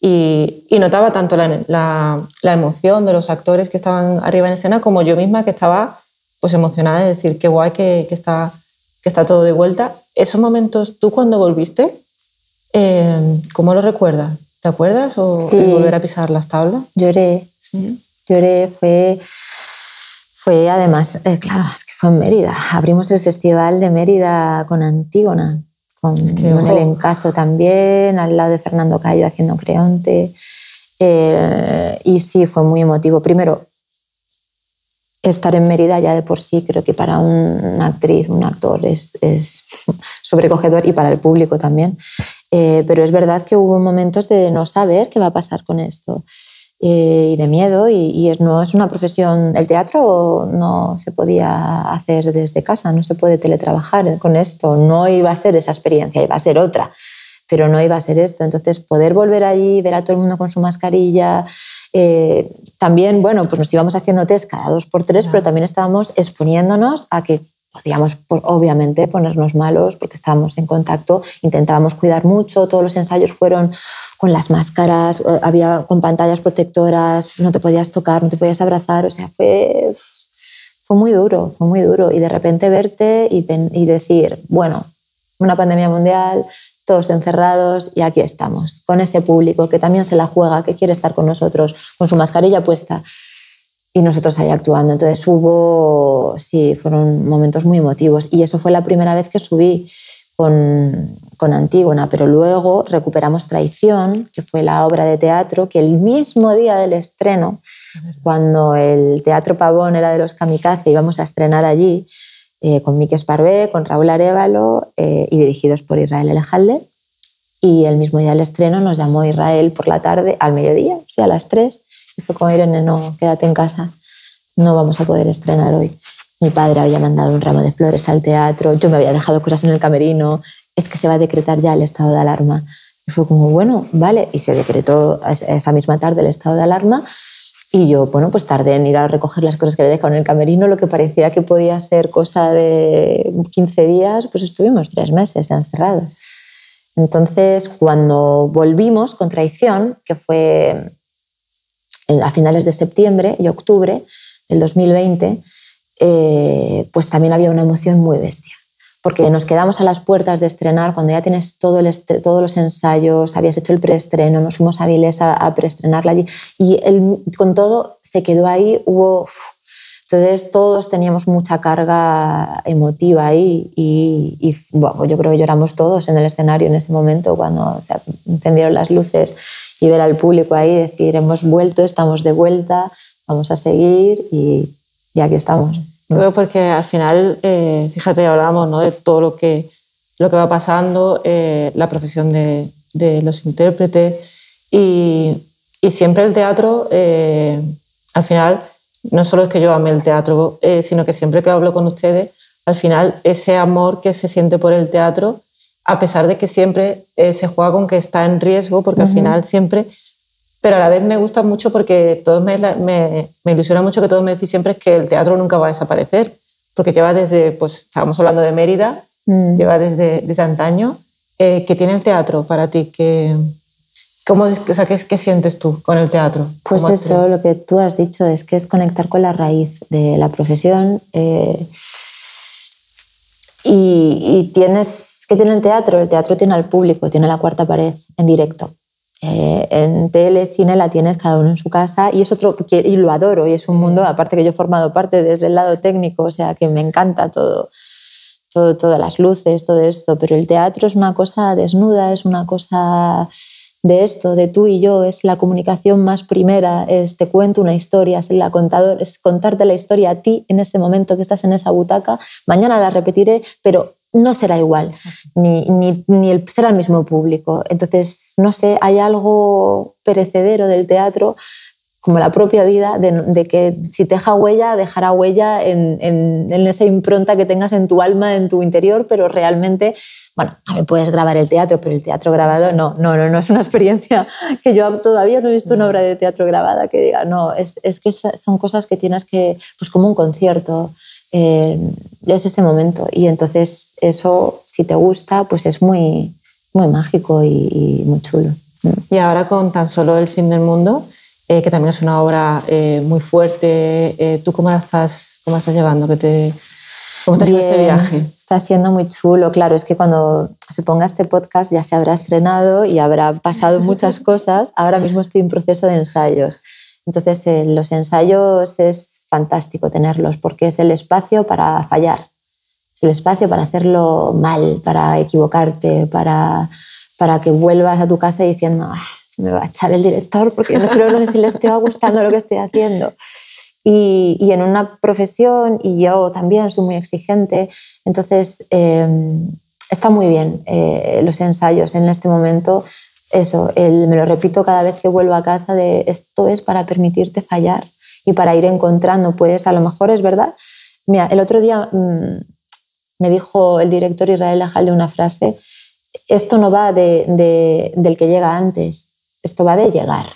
y, y, notaba tanto la, la, la, emoción de los actores que estaban arriba en escena como yo misma que estaba pues emocionada de decir, qué guay que, que está, que está todo de vuelta. Esos momentos, tú cuando volviste, eh, ¿cómo lo recuerdas? ¿Te acuerdas? ¿O volver a pisar las tablas? Lloré, Lloré, fue, fue además, eh, claro, es que fue en Mérida. Abrimos el festival de Mérida con Antígona, con, el encazo también, al lado de Fernando Cayo haciendo Creonte. Eh, y sí, fue muy emotivo. Primero, estar en Mérida ya de por sí creo que para una actriz, un actor es, es sobrecogedor y para el público también. Eh, pero es verdad que hubo momentos de no saber qué va a pasar con esto. Eh, y de miedo y, no es una profesión, el teatro no se podía hacer desde casa, no se puede teletrabajar con esto, no iba a ser esa experiencia, iba a ser otra, pero no iba a ser esto. Entonces poder volver allí, ver a todo el mundo con su mascarilla, eh, también, bueno, pues nos íbamos haciendo test cada dos por tres, pero también estábamos exponiéndonos a que podíamos obviamente ponernos malos porque estábamos en contacto, intentábamos cuidar mucho, todos los ensayos fueron con las máscaras, eh, había con pantallas protectoras, no te podías tocar, no te podías abrazar, o sea, fue, fue muy duro, fue muy duro. Y de repente verte y, y decir, bueno, una pandemia mundial, todos encerrados y aquí estamos, con ese público que también se la juega, que quiere estar con nosotros, con su mascarilla puesta y nosotros ahí actuando. Entonces hubo, sí, fueron momentos muy emotivos y eso fue la primera vez que subí con, con Antígona, pero luego recuperamos Traición, que fue la obra de teatro que el mismo día del estreno, cuando el Teatro Pavón era de los Kamikaze, íbamos a estrenar allí eh, con Miki Esparvé, con Raúl Arevalo eh, y dirigidos por Israel Elejalde. Y el mismo día del estreno nos llamó Israel por la tarde, al mediodía, sí, a las 3, y fue Irene, no, quédate en casa. no vamos a poder estrenar hoy. Mi padre había mandado un ramo de flores al teatro, yo me había dejado cosas en el camerino, es que se va a decretar ya el estado de alarma. Y fue como, bueno, vale, y se decretó esa misma tarde el estado de alarma. Y yo, bueno, pues tardé en ir a recoger las cosas que había dejado en el camerino, lo que parecía que podía ser cosa de 15 días, pues estuvimos tres meses encerrados. Entonces, cuando volvimos con Traición, que fue a finales de septiembre y octubre del 2020, eh, pues también había una emoción muy bestia. Porque nos quedamos a las puertas de estrenar, cuando ya tienes todo el todos los ensayos, habías hecho el preestreno, nos fuimos a Vilés a, preestrenarla allí, y con todo se quedó ahí, hubo... entonces todos teníamos mucha carga emotiva ahí y, yo creo que lloramos todos en el escenario en ese momento cuando se encendieron las luces y ver al público ahí decir, hemos vuelto, estamos de vuelta, vamos a seguir y, y aquí estamos. Creo porque al final, eh, fíjate, hablábamos ¿no? de todo lo que, lo que va pasando, eh, la profesión de, de, los intérpretes y, y siempre el teatro, eh, al final, no solo es que yo ame el teatro, sino que siempre que hablo con ustedes, al final ese amor que se siente por el teatro a pesar de que siempre eh, se juega con que está en riesgo, porque al final siempre, pero a la vez me gusta mucho porque todos me, me, ilusiona mucho que todos me decís siempre que el teatro nunca va a desaparecer, porque lleva desde, pues estábamos hablando de Mérida, mm. lleva desde, desde antaño. Eh, ¿Qué tiene el teatro para ti? ¿Qué, cómo, o sea, ¿qué, ¿Qué sientes tú con el teatro? Pues eso, lo que tú has dicho es que es conectar con la raíz de la profesión. Eh, y, y tienes ¿Qué tiene el teatro? El teatro tiene al público, tiene la cuarta pared en directo. Eh, en tele, cine la tienes cada uno en su casa y es otro y lo adoro y es un mundo aparte que yo he formado parte desde el lado técnico, o sea que me encanta todo, todo todas las luces, todo esto, pero el teatro es una cosa desnuda, es una cosa de esto, de tú y yo, es la comunicación más primera, es te cuento una historia, es, la contador, es contarte la historia a ti en ese momento que estás en esa butaca, mañana la repetiré, pero no será igual, ni, ni, ni el, será el mismo público. Entonces, no sé, hay algo perecedero del teatro, como la propia vida, de, que si te deja huella, dejará huella en, en, esa impronta que tengas en tu alma, en tu interior, pero realmente, bueno, también puedes grabar el teatro, pero el teatro grabado no, no, no, no es una experiencia que yo todavía no he visto una obra de teatro grabada que diga, no, es, es que son cosas que tienes que, pues como un concierto, eh, es ese momento. Y entonces eso, si te gusta, pues es muy, muy mágico y, muy chulo. Y ahora con tan solo El fin del mundo, eh, que también es una obra eh, muy fuerte, eh, ¿tú cómo la estás, cómo estás llevando? ¿Qué te, ¿Cómo te ese viaje? Está siendo muy chulo. Claro, es que cuando se ponga este podcast ya se habrá estrenado y habrá pasado muchas cosas. Ahora mismo estoy en proceso de ensayos. Entonces, eh, los ensayos es fantástico tenerlos porque es el espacio para fallar, es el espacio para hacerlo mal, para equivocarte, para, para que vuelvas a tu casa diciendo, me va a echar el director porque no, creo, no sé si le estoy gustando lo que estoy haciendo. Y, y, en una profesión, y yo también soy muy exigente, entonces em, está muy bien eh, los ensayos en este momento eso, me lo repito cada vez que vuelvo a casa de esto es para permitirte fallar y para ir encontrando, pues a lo mejor es verdad. El otro día mm, me dijo el director Israel Ajal de una frase, esto no va de, del que llega antes, esto va de llegar.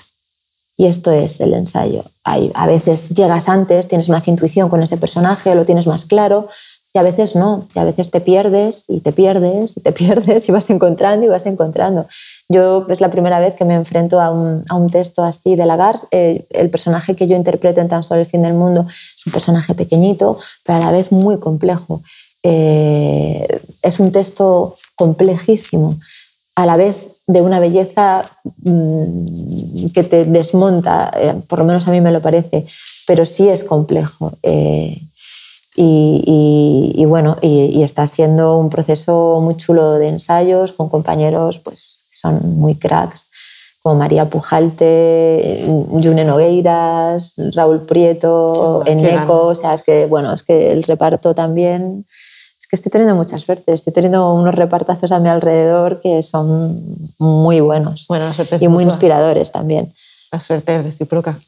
Y esto es el ensayo. Hay, a veces llegas antes, tienes más intuición con ese personaje, lo tienes más claro, y a veces no, y a veces te pierdes y te pierdes y te pierdes y vas encontrando y vas encontrando. Yo es la primera vez que me enfrento a un, a un texto así de Lagarde. Eh, el personaje que yo interpreto en Tan solo el fin del mundo es un personaje pequeñito, pero a la vez muy complejo. Eh, es un texto complejísimo, a la vez de una belleza mm, que te desmonta, eh, por lo menos a mí me lo parece, pero sí es complejo. Y, y, bueno, y, está siendo un proceso muy chulo de ensayos con compañeros pues, son muy cracks, como María Pujalte, June Nogueiras, Raúl Prieto, Eneco, o sea, es que, bueno, es que el reparto también, es que estoy teniendo mucha suerte, estoy teniendo unos repartazos a mi alrededor que son muy buenos y muy inspiradores también. la suerte es recíproca.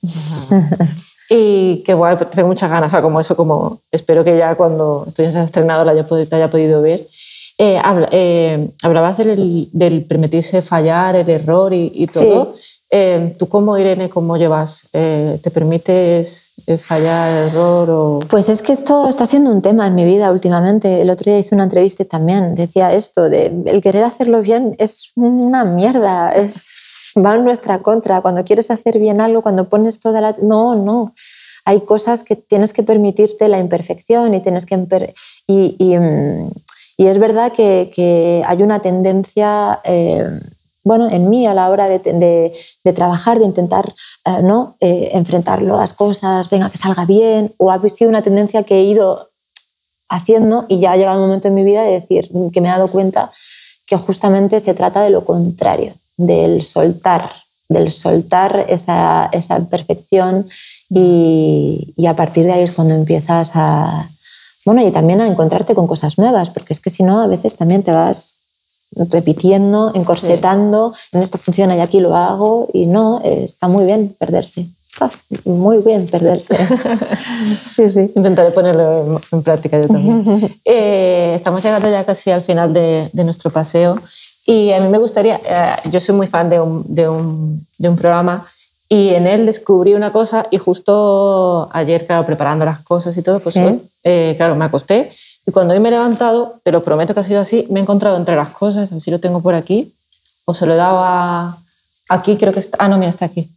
y qué guay, tengo muchas ganas, o sea, como eso, como espero que ya cuando esto ya se estrenado la haya, te haya podido ver. Eh, eh, hablabas del, del, permitirse fallar, el error y, todo. Eh, ¿Tú cómo, Irene, cómo llevas? ¿Te permites fallar, error? O... Pues es que esto está siendo un tema en mi vida últimamente. El otro día hice una entrevista y también decía esto, de el querer hacerlo bien es una mierda, es, va en nuestra contra. Cuando quieres hacer bien algo, cuando pones toda la... No, no. Hay cosas que tienes que permitirte la imperfección y tienes que... Y, y, mm, y es verdad que, hay una tendencia... Eh, bueno, en mí a la hora de, de, trabajar, de intentar eh, ¿no? Eh, enfrentar las cosas, venga, que salga bien, o ha sido una tendencia que he ido haciendo y ya ha llegado un momento en mi vida de decir que me he dado cuenta que justamente se trata de lo contrario, del soltar, del soltar esa, esa perfección y, a partir de ahí es cuando empiezas a, bueno, y también a encontrarte con cosas nuevas, porque es que si no, a veces también te vas repitiendo, encorsetando, en esto funciona y aquí lo hago, y no, eh, está muy bien perderse. muy bien perderse. sí, sí. Intentaré ponerlo en, práctica yo también. Eh, estamos llegando ya casi al final de, nuestro paseo y a mí me gustaría, eh, yo soy muy fan de un, de, un, de un, programa y en él descubrí una cosa y justo ayer, claro, preparando las cosas y todo, pues claro, me acosté y cuando hoy me he levantado, te lo prometo que ha sido así, me he encontrado entre las cosas, a ver si lo tengo por aquí, o se lo dado aquí, creo que está, ah, no, mira, está aquí.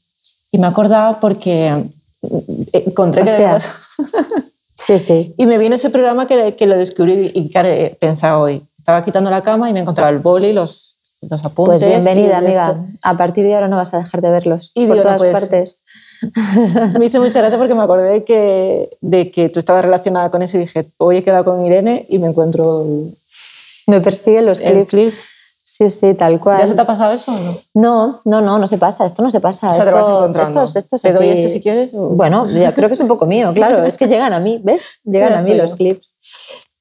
Y me he acordado porque eh, encontré que Sí, sí. Y me vino ese programa que, que lo descubrí y he pensado hoy. Estaba quitando la cama y me he encontrado el boli, los, los apuntes. Pues bienvenida, amiga. A partir de ahora no vas a dejar de verlos y por todas pues, partes. me hizo mucha gracia porque me acordé de que, de que tú estabas relacionada con eso y dije, hoy he quedado con Irene y me encuentro... me persiguen los clips. Sí, sí, tal cual. ¿Ya se te ha pasado eso o no? No, no, no, no se pasa, esto no se pasa. O sea, esto, te vas encontrando. Esto, ¿Te doy este si quieres? Bueno, ya creo que es un poco mío, claro, es que llegan a mí, ¿ves? Llegan a mí los clips.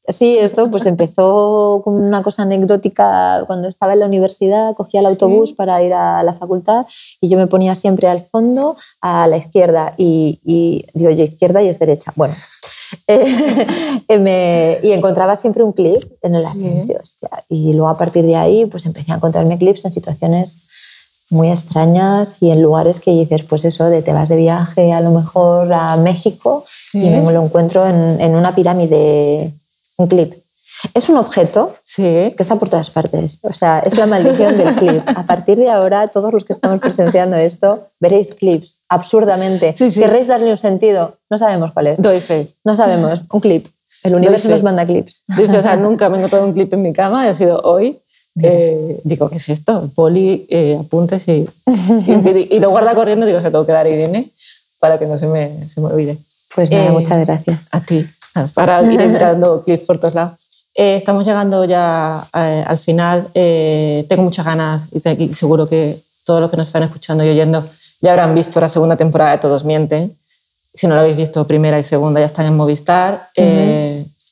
Sí, esto pues empezó como una cosa anecdótica. Cuando estaba en la universidad, cogía el autobús para ir a la facultad y yo me ponía siempre al fondo, a la izquierda y, digo yo izquierda y es derecha. Bueno, eh, y encontraba siempre un clip en el asiento. Y luego a partir de ahí pues empecé a encontrarme clips en situaciones muy extrañas y en lugares que dices, pues eso, de te vas de viaje a lo mejor a México y me lo encuentro en, en una pirámide un clip. Es un objeto que está por todas partes. O sea, es la maldición del clip. A partir de ahora, todos los que estamos presenciando esto, veréis clips absurdamente. Querréis darle un sentido. No sabemos cuál es. Doy fe. No sabemos. Un clip. El universo nos manda clips. Dice, o sea, nunca me he encontrado un clip en mi cama ha sido hoy. Eh, digo, ¿qué es esto? Poli, eh, apuntes y, y, lo guarda corriendo. Digo, se tengo que dar Irene para que no se me, se me olvide. Pues nada, eh, muchas gracias. A ti para ir entrando clips por todos lados. Eh, estamos llegando ya eh, al final. Eh, tengo muchas ganas y seguro que todos los que nos están escuchando y oyendo ya habrán visto la segunda temporada de Todos Mienten. Si no la habéis visto, primera y segunda ya están en Movistar.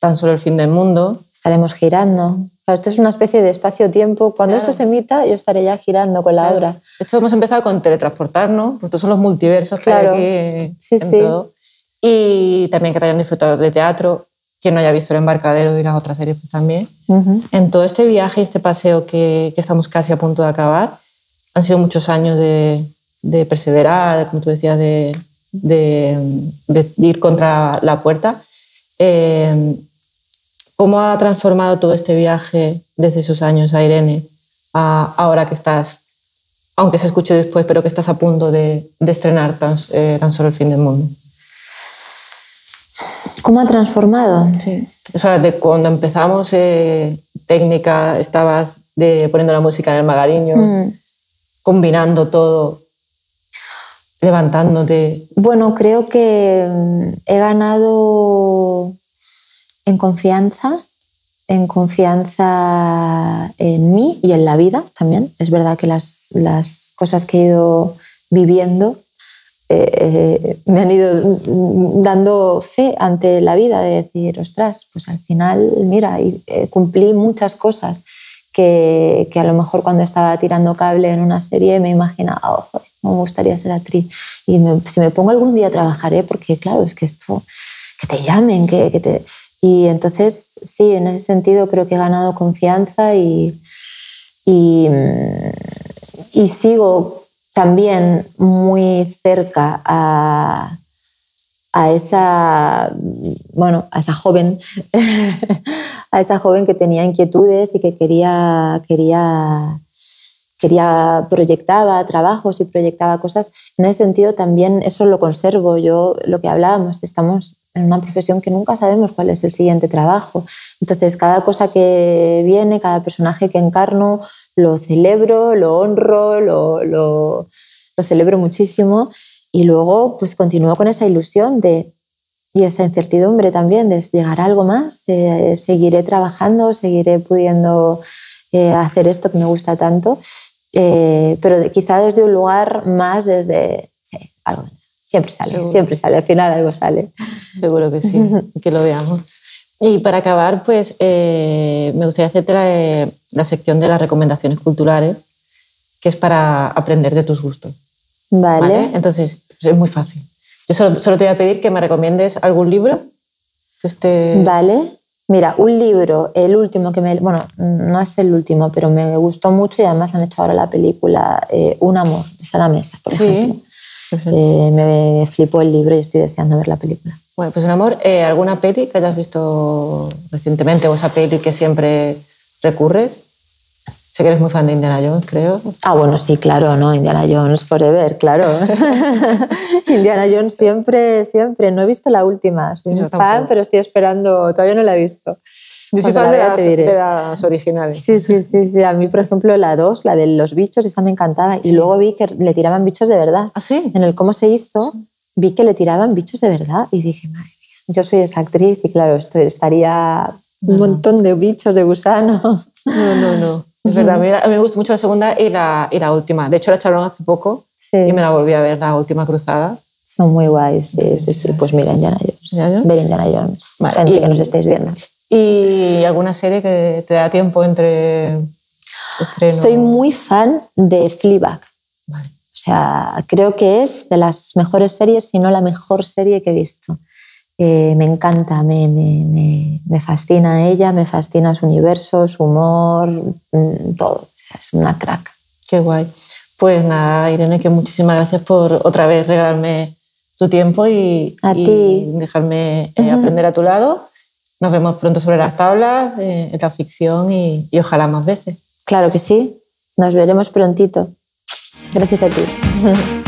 Tan solo el fin del mundo. Estaremos girando. esto es una especie de espacio-tiempo. Cuando esto se emita, yo estaré ya girando con la obra. Esto hemos empezado con teletransportarnos, pues estos son los multiversos claro. que sí, sí. Todo y también que hayan disfrutado de teatro, quien no haya visto El Embarcadero y las otras series pues también. En todo este viaje y este paseo que, que, estamos casi a punto de acabar, han sido muchos años de, de perseverar, como tú decías, de, de, ir contra la puerta. Eh, ¿Cómo ha transformado todo este viaje desde esos años a Irene a ahora que estás, aunque se escuche después, pero que estás a punto de, estrenar tan, eh, tan solo el fin del mundo? ¿Cómo ha transformado? Sí. O sea, de cuando empezamos eh, técnica, estabas de, poniendo la música en el magariño, hmm. combinando todo, levantándote. Bueno, creo que mm, he ganado en confianza, en confianza en mí y en la vida también. Es verdad que las, las cosas que he ido viviendo eh, me han ido dando fe ante la vida de decir, ostras, pues al final, mira, eh, cumplí muchas cosas que, que, a lo mejor cuando estaba tirando cable en una serie me imaginaba, oh, me gustaría ser actriz. Y si me pongo algún día trabajaré, porque claro, es que esto, que te llamen, que, que te... Y entonces, sí, en ese sentido creo que he ganado confianza y, y, y sigo también muy cerca a, a esa, bueno, a esa joven, a esa joven que tenía inquietudes y que quería, quería, quería, proyectaba trabajos y proyectaba cosas. En ese sentido también eso lo conservo. Yo, lo que hablábamos, estamos en una profesión que nunca sabemos cuál es el siguiente trabajo. Entonces, cada cosa que viene, cada personaje que encarno, lo celebro, lo honro, lo, lo, lo celebro muchísimo y luego, pues continúo con esa ilusión de, y esa incertidumbre también de llegar a algo más, seguiré trabajando, seguiré pudiendo eh, hacer esto que me gusta tanto, eh, pero quizá desde un lugar más desde, sí, algo, siempre sale, siempre sale, al final algo sale. Seguro que sí, que lo veamos. Y para acabar, pues eh, me gustaría hacerte la, la sección de las recomendaciones culturales, que es para aprender de tus gustos. Vale. Entonces, es muy fácil. Yo solo, solo, te voy a pedir que me recomiendes algún libro que esté... Vale. Mira, un libro, el último que me... Bueno, no es el último, pero me gustó mucho y además han hecho ahora la película eh, Un amor, de Sara Mesa, por sí. ejemplo. Eh, me flipó el libro y estoy deseando ver la película. Bueno, pues un amor, eh, ¿alguna peli que hayas visto recientemente o esa peli que siempre recurres? Sé que eres muy fan de Indiana Jones, creo. Ah, bueno, sí, claro, ¿no? Indiana Jones forever, claro. Indiana Jones siempre, siempre. No he visto la última. Soy un fan, pero estoy esperando. Todavía no la he visto. Yo soy fan de las, de las, originales. Sí, sí, sí, sí. A mí, por ejemplo, la 2, la de los bichos, esa me encantaba. Y luego vi que le tiraban bichos de verdad. ¿Ah, sí? En el cómo se hizo, vi que le tiraban bichos de verdad. Y dije, madre mía, yo soy esa actriz y claro, esto estaría un montón de bichos de gusano. No, no, no. Es verdad, a mí, me gustó mucho la segunda y la, y la última. De hecho, la echaron hace poco sí. y me la volví a ver, la última cruzada. Son muy guays, sí, sí, sí. Pues mira, Indiana Jones. Ver Indiana Jones. Vale. Gente y, que nos estáis viendo. ¿Y alguna serie que te da tiempo entre estreno? Soy muy fan de Fleabag. Vale. O sea, creo que es de las mejores series, si no la mejor serie que he visto. Eh, me encanta, me, me, me, me, fascina ella, me fascina su universo, su humor, todo. Es una crack. Qué guay. Pues nada, Irene, que muchísimas gracias por otra vez regalarme tu tiempo y, a y dejarme eh, aprender a tu lado. Nos vemos pronto sobre las tablas, eh, en la ficción y, y ojalá más veces. Claro que sí. Nos veremos prontito. Gracias a ti.